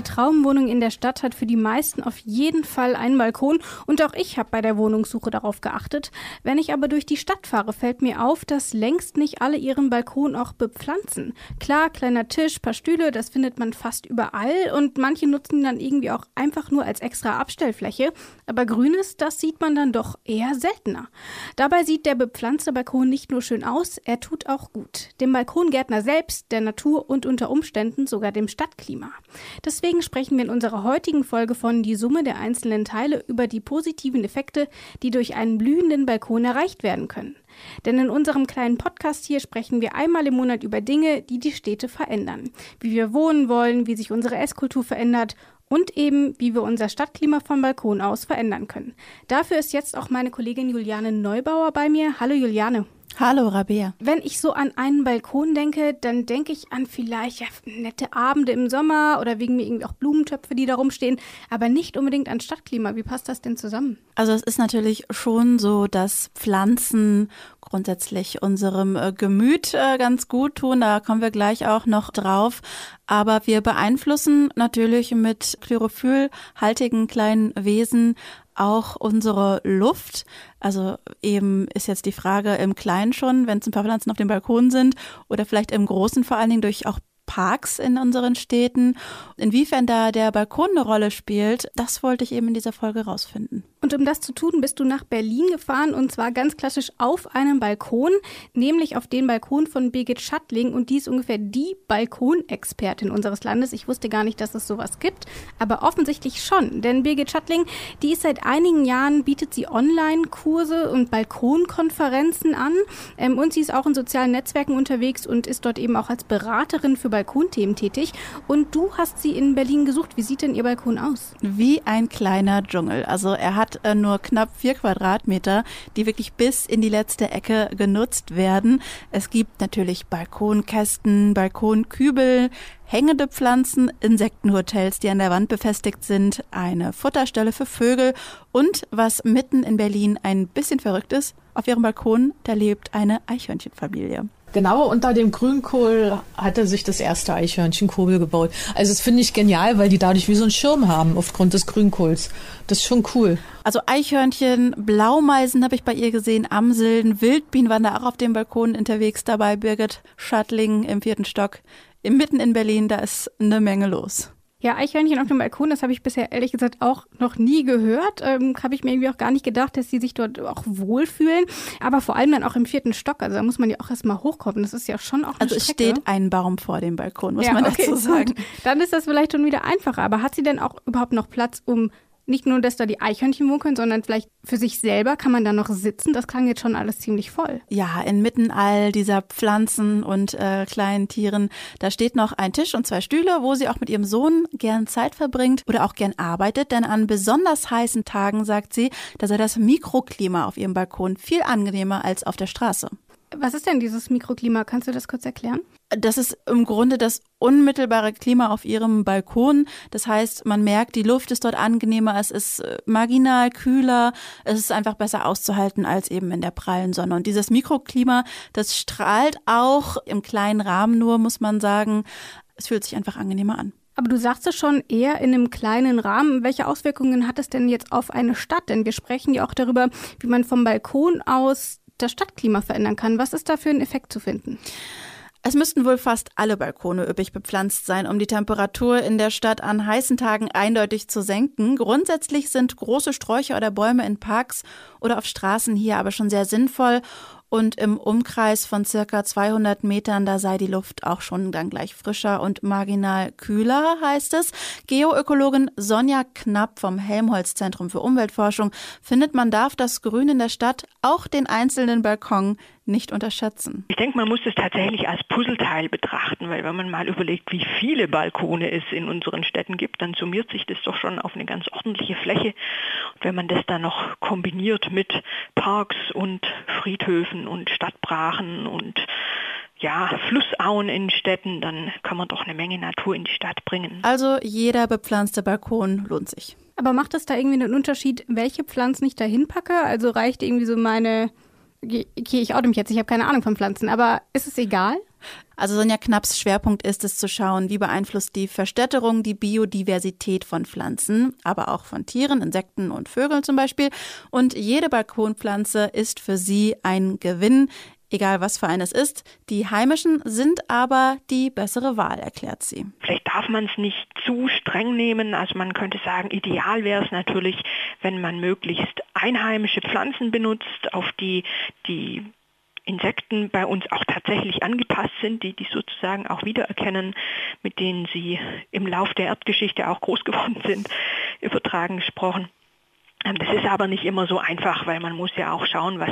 Die Traumwohnung in der Stadt hat für die meisten auf jeden Fall einen Balkon und auch ich habe bei der Wohnungssuche darauf geachtet. Wenn ich aber durch die Stadt fahre, fällt mir auf, dass längst nicht alle ihren Balkon auch bepflanzen. Klar, kleiner Tisch, paar Stühle, das findet man fast überall und manche nutzen ihn dann irgendwie auch einfach nur als extra Abstellfläche. Aber Grünes, das sieht man dann doch eher seltener. Dabei sieht der bepflanzte Balkon nicht nur schön aus, er tut auch gut. Dem Balkongärtner selbst, der Natur und unter Umständen sogar dem Stadtklima. Das Deswegen sprechen wir in unserer heutigen Folge von die Summe der einzelnen Teile über die positiven Effekte, die durch einen blühenden Balkon erreicht werden können. Denn in unserem kleinen Podcast hier sprechen wir einmal im Monat über Dinge, die die Städte verändern. Wie wir wohnen wollen, wie sich unsere Esskultur verändert und eben, wie wir unser Stadtklima vom Balkon aus verändern können. Dafür ist jetzt auch meine Kollegin Juliane Neubauer bei mir. Hallo Juliane. Hallo Rabea. Wenn ich so an einen Balkon denke, dann denke ich an vielleicht ja, nette Abende im Sommer oder wegen mir irgendwie auch Blumentöpfe, die da rumstehen, aber nicht unbedingt an Stadtklima. Wie passt das denn zusammen? Also es ist natürlich schon so, dass Pflanzen grundsätzlich unserem äh, Gemüt äh, ganz gut tun. Da kommen wir gleich auch noch drauf. Aber wir beeinflussen natürlich mit chlorophyllhaltigen kleinen Wesen auch unsere Luft. Also eben ist jetzt die Frage im Kleinen schon, wenn es ein paar Pflanzen auf dem Balkon sind oder vielleicht im Großen vor allen Dingen durch auch Parks in unseren Städten. Inwiefern da der Balkon eine Rolle spielt, das wollte ich eben in dieser Folge rausfinden. Und um das zu tun, bist du nach Berlin gefahren und zwar ganz klassisch auf einem Balkon, nämlich auf den Balkon von Birgit Schattling und die ist ungefähr die Balkonexpertin unseres Landes. Ich wusste gar nicht, dass es sowas gibt, aber offensichtlich schon, denn Birgit Schattling, die ist seit einigen Jahren, bietet sie Online-Kurse und Balkonkonferenzen an ähm, und sie ist auch in sozialen Netzwerken unterwegs und ist dort eben auch als Beraterin für Balkonthemen tätig und du hast sie in Berlin gesucht. Wie sieht denn ihr Balkon aus? Wie ein kleiner Dschungel. Also er hat äh, nur knapp vier Quadratmeter, die wirklich bis in die letzte Ecke genutzt werden. Es gibt natürlich Balkonkästen, Balkonkübel, hängende Pflanzen, Insektenhotels, die an der Wand befestigt sind, eine Futterstelle für Vögel und was mitten in Berlin ein bisschen verrückt ist, auf ihrem Balkon, da lebt eine Eichhörnchenfamilie. Genau unter dem Grünkohl hatte sich das erste Eichhörnchenkobel gebaut. Also das finde ich genial, weil die dadurch wie so einen Schirm haben aufgrund des Grünkohls. Das ist schon cool. Also Eichhörnchen, Blaumeisen habe ich bei ihr gesehen, Amseln, Wildbienen waren da auch auf dem Balkon unterwegs dabei. Birgit Schattling im vierten Stock, mitten in Berlin, da ist eine Menge los. Ja, Eichhörnchen auf dem Balkon, das habe ich bisher ehrlich gesagt auch noch nie gehört. Ähm, habe ich mir irgendwie auch gar nicht gedacht, dass sie sich dort auch wohlfühlen. Aber vor allem dann auch im vierten Stock. Also da muss man ja auch erstmal hochkommen. Das ist ja schon auch eine Also es Strecke. steht ein Baum vor dem Balkon, muss ja, man okay, dazu sagen. Gut. Dann ist das vielleicht schon wieder einfacher. Aber hat sie denn auch überhaupt noch Platz, um nicht nur, dass da die Eichhörnchen können, sondern vielleicht für sich selber kann man da noch sitzen. Das klang jetzt schon alles ziemlich voll. Ja, inmitten all dieser Pflanzen und äh, kleinen Tieren, da steht noch ein Tisch und zwei Stühle, wo sie auch mit ihrem Sohn gern Zeit verbringt oder auch gern arbeitet. Denn an besonders heißen Tagen, sagt sie, da sei das Mikroklima auf ihrem Balkon viel angenehmer als auf der Straße. Was ist denn dieses Mikroklima? Kannst du das kurz erklären? Das ist im Grunde das unmittelbare Klima auf ihrem Balkon. Das heißt, man merkt, die Luft ist dort angenehmer, es ist äh, marginal kühler, es ist einfach besser auszuhalten als eben in der prallen Sonne. Und dieses Mikroklima, das strahlt auch im kleinen Rahmen nur, muss man sagen. Es fühlt sich einfach angenehmer an. Aber du sagst es schon eher in einem kleinen Rahmen. Welche Auswirkungen hat es denn jetzt auf eine Stadt? Denn wir sprechen ja auch darüber, wie man vom Balkon aus das Stadtklima verändern kann. Was ist da für ein Effekt zu finden? Es müssten wohl fast alle Balkone üppig bepflanzt sein, um die Temperatur in der Stadt an heißen Tagen eindeutig zu senken. Grundsätzlich sind große Sträucher oder Bäume in Parks oder auf Straßen hier aber schon sehr sinnvoll und im Umkreis von circa 200 Metern, da sei die Luft auch schon dann gleich frischer und marginal kühler, heißt es. Geoökologin Sonja Knapp vom Helmholtz Zentrum für Umweltforschung findet, man darf das Grün in der Stadt, auch den einzelnen Balkon, nicht unterschätzen. Ich denke, man muss es tatsächlich als Puzzleteil betrachten, weil wenn man mal überlegt, wie viele Balkone es in unseren Städten gibt, dann summiert sich das doch schon auf eine ganz ordentliche Fläche. Und wenn man das dann noch kombiniert mit Parks und Friedhöfen und Stadtbrachen und ja, Flussauen in Städten, dann kann man doch eine Menge Natur in die Stadt bringen. Also jeder bepflanzte Balkon lohnt sich. Aber macht es da irgendwie einen Unterschied, welche Pflanzen ich da hinpacke? Also reicht irgendwie so meine, okay, ich oute mich jetzt, ich habe keine Ahnung von Pflanzen, aber ist es egal? Also Sonja Knapps Schwerpunkt ist es zu schauen, wie beeinflusst die Verstädterung die Biodiversität von Pflanzen, aber auch von Tieren, Insekten und Vögeln zum Beispiel. Und jede Balkonpflanze ist für sie ein Gewinn, egal was für eines ist. Die heimischen sind aber die bessere Wahl, erklärt sie. Vielleicht darf man es nicht zu streng nehmen. Also man könnte sagen, ideal wäre es natürlich, wenn man möglichst einheimische Pflanzen benutzt, auf die die Insekten bei uns auch tatsächlich angepasst sind, die die sozusagen auch wiedererkennen, mit denen sie im Lauf der Erdgeschichte auch groß geworden sind, übertragen gesprochen. Das ist aber nicht immer so einfach, weil man muss ja auch schauen, was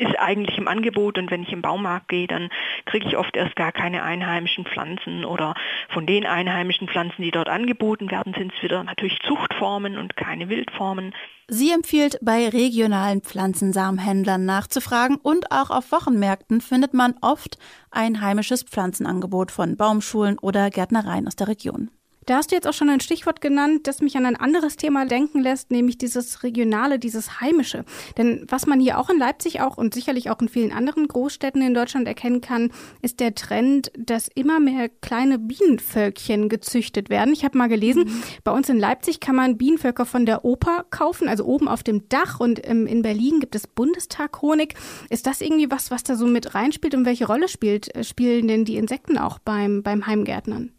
ist eigentlich im Angebot und wenn ich im Baumarkt gehe, dann kriege ich oft erst gar keine einheimischen Pflanzen oder von den einheimischen Pflanzen, die dort angeboten werden, sind es wieder natürlich Zuchtformen und keine Wildformen. Sie empfiehlt, bei regionalen Pflanzensamenhändlern nachzufragen und auch auf Wochenmärkten findet man oft ein heimisches Pflanzenangebot von Baumschulen oder Gärtnereien aus der Region. Da hast du jetzt auch schon ein Stichwort genannt, das mich an ein anderes Thema denken lässt, nämlich dieses Regionale, dieses Heimische. Denn was man hier auch in Leipzig auch und sicherlich auch in vielen anderen Großstädten in Deutschland erkennen kann, ist der Trend, dass immer mehr kleine Bienenvölkchen gezüchtet werden. Ich habe mal gelesen, mhm. bei uns in Leipzig kann man Bienenvölker von der Oper kaufen, also oben auf dem Dach und in Berlin gibt es Bundestag-Honig. Ist das irgendwie was, was da so mit reinspielt und welche Rolle spielt, äh, spielen denn die Insekten auch beim, beim Heimgärtnern?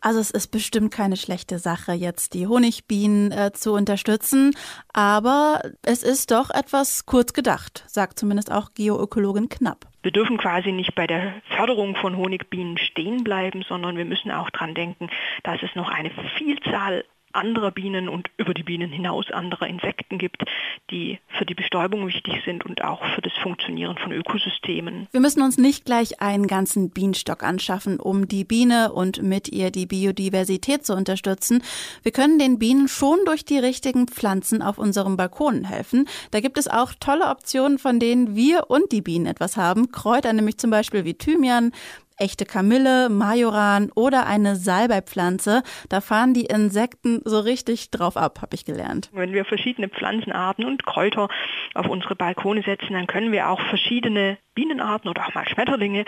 Also es ist bestimmt keine schlechte Sache, jetzt die Honigbienen äh, zu unterstützen, aber es ist doch etwas kurz gedacht, sagt zumindest auch Geoökologin Knapp. Wir dürfen quasi nicht bei der Förderung von Honigbienen stehen bleiben, sondern wir müssen auch dran denken, dass es noch eine Vielzahl anderer Bienen und über die Bienen hinaus anderer Insekten gibt, die für die Bestäubung wichtig sind und auch für das Funktionieren von Ökosystemen. Wir müssen uns nicht gleich einen ganzen Bienenstock anschaffen, um die Biene und mit ihr die Biodiversität zu unterstützen. Wir können den Bienen schon durch die richtigen Pflanzen auf unserem Balkon helfen. Da gibt es auch tolle Optionen, von denen wir und die Bienen etwas haben. Kräuter nämlich zum Beispiel wie Thymian, echte Kamille, Majoran oder eine Salbeipflanze. Da fahren die Insekten so richtig drauf ab, habe ich gelernt. Wenn wir verschiedene Pflanzenarten und Kräuter auf unsere Balkone setzen, dann können wir auch verschiedene Bienenarten oder auch mal Schmetterlinge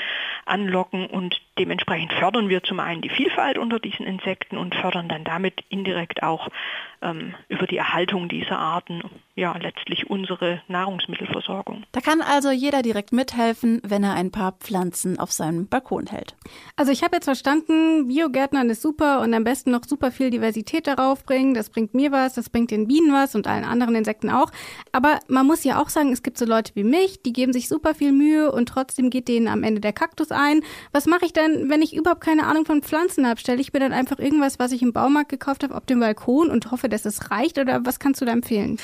anlocken und dementsprechend fördern wir zum einen die Vielfalt unter diesen Insekten und fördern dann damit indirekt auch ähm, über die Erhaltung dieser Arten ja letztlich unsere Nahrungsmittelversorgung. Da kann also jeder direkt mithelfen, wenn er ein paar Pflanzen auf seinem Balkon hält. Also ich habe jetzt verstanden, Biogärtnern ist super und am besten noch super viel Diversität darauf bringen. Das bringt mir was, das bringt den Bienen was und allen anderen Insekten auch. Aber man muss ja auch sagen, es gibt so Leute wie mich, die geben sich super viel Mühe Mühe und trotzdem geht denen am Ende der Kaktus ein. Was mache ich denn, wenn ich überhaupt keine Ahnung von Pflanzen habe? Stelle ich mir dann einfach irgendwas, was ich im Baumarkt gekauft habe, auf dem Balkon und hoffe, dass es reicht? Oder was kannst du da empfehlen?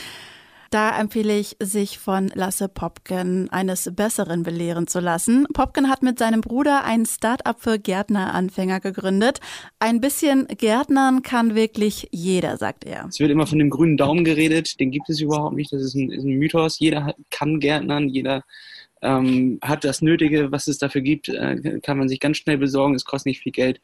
Da empfehle ich, sich von Lasse Popken eines Besseren belehren zu lassen. Popken hat mit seinem Bruder ein Start-up für Gärtneranfänger gegründet. Ein bisschen Gärtnern kann wirklich jeder, sagt er. Es wird immer von dem grünen Daumen geredet. Den gibt es überhaupt nicht. Das ist ein, ist ein Mythos. Jeder kann Gärtnern. Jeder ähm, hat das Nötige, was es dafür gibt, äh, kann man sich ganz schnell besorgen, es kostet nicht viel Geld.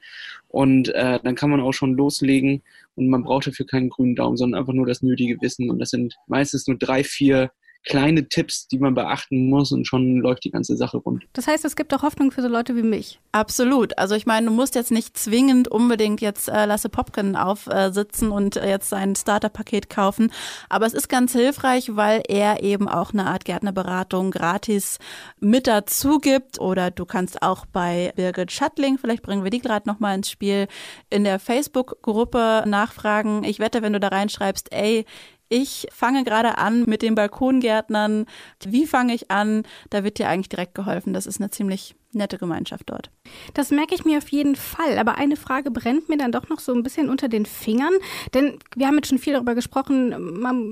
Und äh, dann kann man auch schon loslegen und man braucht dafür keinen grünen Daumen, sondern einfach nur das nötige Wissen. Und das sind meistens nur drei, vier kleine Tipps, die man beachten muss und schon läuft die ganze Sache rund. Das heißt, es gibt auch Hoffnung für so Leute wie mich. Absolut. Also ich meine, du musst jetzt nicht zwingend unbedingt jetzt äh, Lasse Popken aufsitzen äh, und äh, jetzt sein Starterpaket kaufen, aber es ist ganz hilfreich, weil er eben auch eine Art Gärtnerberatung gratis mit dazu gibt oder du kannst auch bei Birgit Schattling, vielleicht bringen wir die gerade noch mal ins Spiel, in der Facebook-Gruppe nachfragen. Ich wette, wenn du da reinschreibst, ey, ich fange gerade an mit den Balkongärtnern. Wie fange ich an? Da wird dir eigentlich direkt geholfen. Das ist eine ziemlich nette Gemeinschaft dort. Das merke ich mir auf jeden Fall. Aber eine Frage brennt mir dann doch noch so ein bisschen unter den Fingern. Denn wir haben jetzt schon viel darüber gesprochen,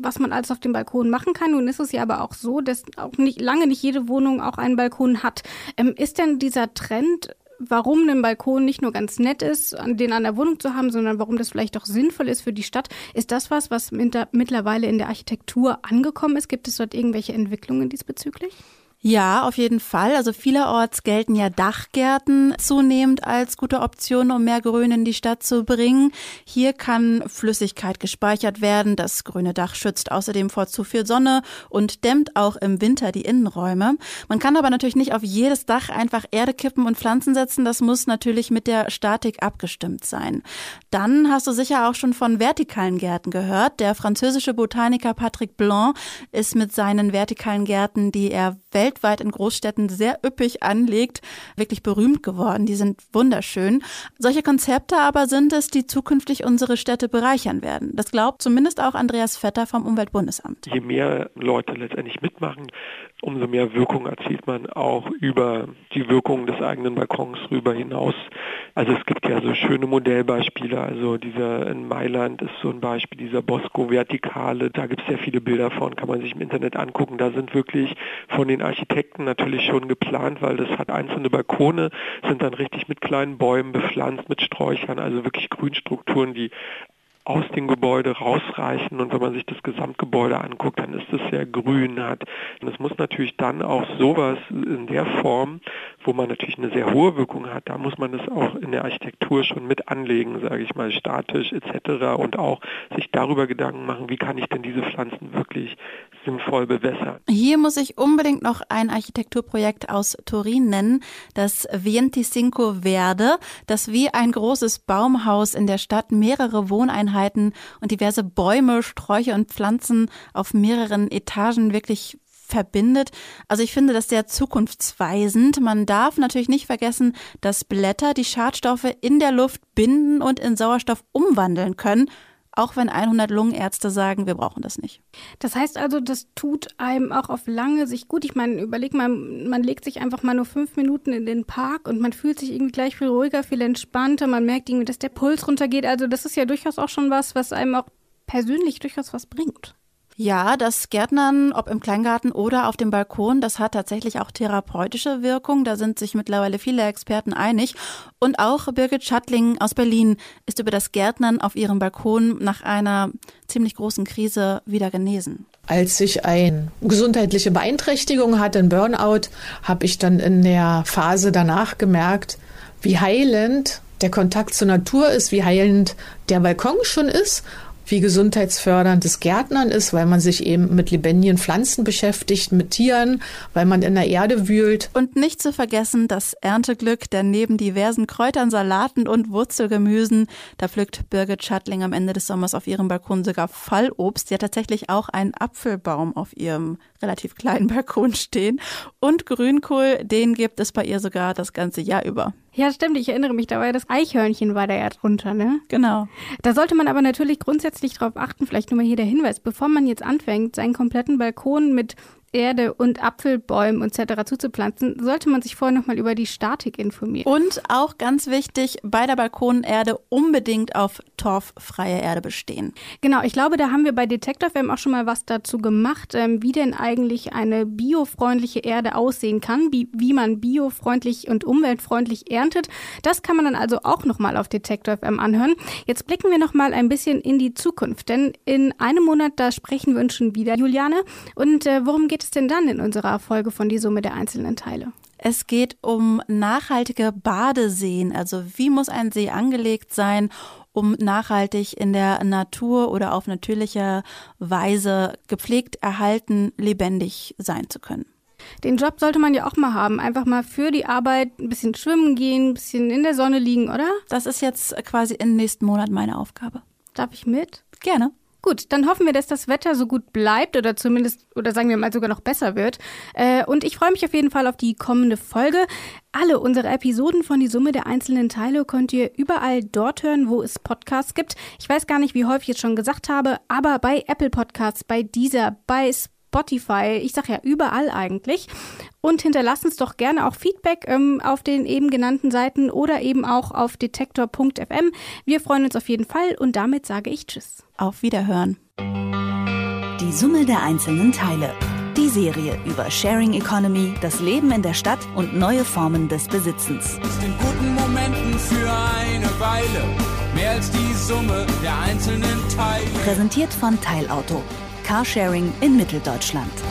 was man alles auf dem Balkon machen kann. Nun ist es ja aber auch so, dass auch nicht, lange nicht jede Wohnung auch einen Balkon hat. Ähm, ist denn dieser Trend warum ein Balkon nicht nur ganz nett ist, den an der Wohnung zu haben, sondern warum das vielleicht auch sinnvoll ist für die Stadt. Ist das was, was mittlerweile in der Architektur angekommen ist? Gibt es dort irgendwelche Entwicklungen diesbezüglich? Ja, auf jeden Fall. Also vielerorts gelten ja Dachgärten zunehmend als gute Option, um mehr Grün in die Stadt zu bringen. Hier kann Flüssigkeit gespeichert werden. Das grüne Dach schützt außerdem vor zu viel Sonne und dämmt auch im Winter die Innenräume. Man kann aber natürlich nicht auf jedes Dach einfach Erde kippen und Pflanzen setzen. Das muss natürlich mit der Statik abgestimmt sein. Dann hast du sicher auch schon von vertikalen Gärten gehört. Der französische Botaniker Patrick Blanc ist mit seinen vertikalen Gärten, die er weltweit in Großstädten sehr üppig anlegt, wirklich berühmt geworden. Die sind wunderschön. Solche Konzepte aber sind es, die zukünftig unsere Städte bereichern werden. Das glaubt zumindest auch Andreas Vetter vom Umweltbundesamt. Je mehr Leute letztendlich mitmachen, umso mehr Wirkung erzielt man auch über die Wirkung des eigenen Balkons rüber hinaus. Also es gibt ja so schöne Modellbeispiele, also dieser in Mailand ist so ein Beispiel, dieser Bosco Vertikale, da gibt es sehr viele Bilder von, kann man sich im Internet angucken. Da sind wirklich von den Architekten natürlich schon geplant, weil das hat einzelne Balkone, sind dann richtig mit kleinen Bäumen bepflanzt, mit Sträuchern, also wirklich Grünstrukturen, die aus dem Gebäude rausreichen und wenn man sich das Gesamtgebäude anguckt, dann ist es sehr grün hat. Und es muss natürlich dann auch sowas in der Form, wo man natürlich eine sehr hohe Wirkung hat, da muss man es auch in der Architektur schon mit anlegen, sage ich mal, statisch etc. und auch sich darüber Gedanken machen, wie kann ich denn diese Pflanzen wirklich sinnvoll bewässern. Hier muss ich unbedingt noch ein Architekturprojekt aus Turin nennen, das Vienticinco Verde, das wie ein großes Baumhaus in der Stadt mehrere Wohneinheiten und diverse Bäume, Sträucher und Pflanzen auf mehreren Etagen wirklich verbindet. Also ich finde das sehr zukunftsweisend. Man darf natürlich nicht vergessen, dass Blätter die Schadstoffe in der Luft binden und in Sauerstoff umwandeln können auch wenn 100 Lungenärzte sagen, wir brauchen das nicht. Das heißt also, das tut einem auch auf lange Sicht gut. Ich meine, überleg mal, man legt sich einfach mal nur fünf Minuten in den Park und man fühlt sich irgendwie gleich viel ruhiger, viel entspannter. Man merkt irgendwie, dass der Puls runtergeht. Also das ist ja durchaus auch schon was, was einem auch persönlich durchaus was bringt. Ja, das Gärtnern, ob im Kleingarten oder auf dem Balkon, das hat tatsächlich auch therapeutische Wirkung. Da sind sich mittlerweile viele Experten einig. Und auch Birgit Schattling aus Berlin ist über das Gärtnern auf ihrem Balkon nach einer ziemlich großen Krise wieder genesen. Als ich eine gesundheitliche Beeinträchtigung hatte, ein Burnout, habe ich dann in der Phase danach gemerkt, wie heilend der Kontakt zur Natur ist, wie heilend der Balkon schon ist wie gesundheitsförderndes Gärtnern ist, weil man sich eben mit lebendigen Pflanzen beschäftigt, mit Tieren, weil man in der Erde wühlt. Und nicht zu vergessen das Ernteglück, denn neben diversen Kräutern, Salaten und Wurzelgemüsen, da pflückt Birgit Schattling am Ende des Sommers auf ihrem Balkon sogar Fallobst. Sie hat tatsächlich auch einen Apfelbaum auf ihrem relativ kleinen Balkon stehen. Und Grünkohl, den gibt es bei ihr sogar das ganze Jahr über. Ja, stimmt. Ich erinnere mich, da war ja das Eichhörnchen war da ja drunter, ne? Genau. Da sollte man aber natürlich grundsätzlich drauf achten, vielleicht nur mal hier der Hinweis, bevor man jetzt anfängt, seinen kompletten Balkon mit Erde und Apfelbäumen etc. zuzupflanzen, sollte man sich vorher nochmal über die Statik informieren. Und auch ganz wichtig, bei der Balkonerde unbedingt auf torffreie Erde bestehen. Genau, ich glaube, da haben wir bei Detektor FM auch schon mal was dazu gemacht, ähm, wie denn eigentlich eine biofreundliche Erde aussehen kann, wie, wie man biofreundlich und umweltfreundlich erntet. Das kann man dann also auch nochmal auf Detektor FM anhören. Jetzt blicken wir nochmal ein bisschen in die Zukunft, denn in einem Monat, da sprechen wir uns schon wieder, Juliane. Und äh, worum geht es denn dann in unserer Folge von die Summe der einzelnen Teile? Es geht um nachhaltige Badeseen. Also wie muss ein See angelegt sein, um nachhaltig in der Natur oder auf natürliche Weise gepflegt, erhalten, lebendig sein zu können. Den Job sollte man ja auch mal haben. Einfach mal für die Arbeit ein bisschen schwimmen gehen, ein bisschen in der Sonne liegen, oder? Das ist jetzt quasi im nächsten Monat meine Aufgabe. Darf ich mit? Gerne. Gut, dann hoffen wir, dass das Wetter so gut bleibt oder zumindest, oder sagen wir mal sogar noch besser wird. Äh, und ich freue mich auf jeden Fall auf die kommende Folge. Alle unsere Episoden von die Summe der einzelnen Teile könnt ihr überall dort hören, wo es Podcasts gibt. Ich weiß gar nicht, wie häufig ich es schon gesagt habe, aber bei Apple Podcasts, bei dieser, bei Spotify, Spotify, ich sage ja überall eigentlich. Und hinterlasst uns doch gerne auch Feedback ähm, auf den eben genannten Seiten oder eben auch auf detektor.fm. Wir freuen uns auf jeden Fall und damit sage ich Tschüss. Auf Wiederhören. Die Summe der einzelnen Teile. Die Serie über Sharing Economy, das Leben in der Stadt und neue Formen des Besitzens. Ist in guten Momenten für eine Weile mehr als die Summe der einzelnen Teile. Präsentiert von Teilauto. Carsharing in Mitteldeutschland.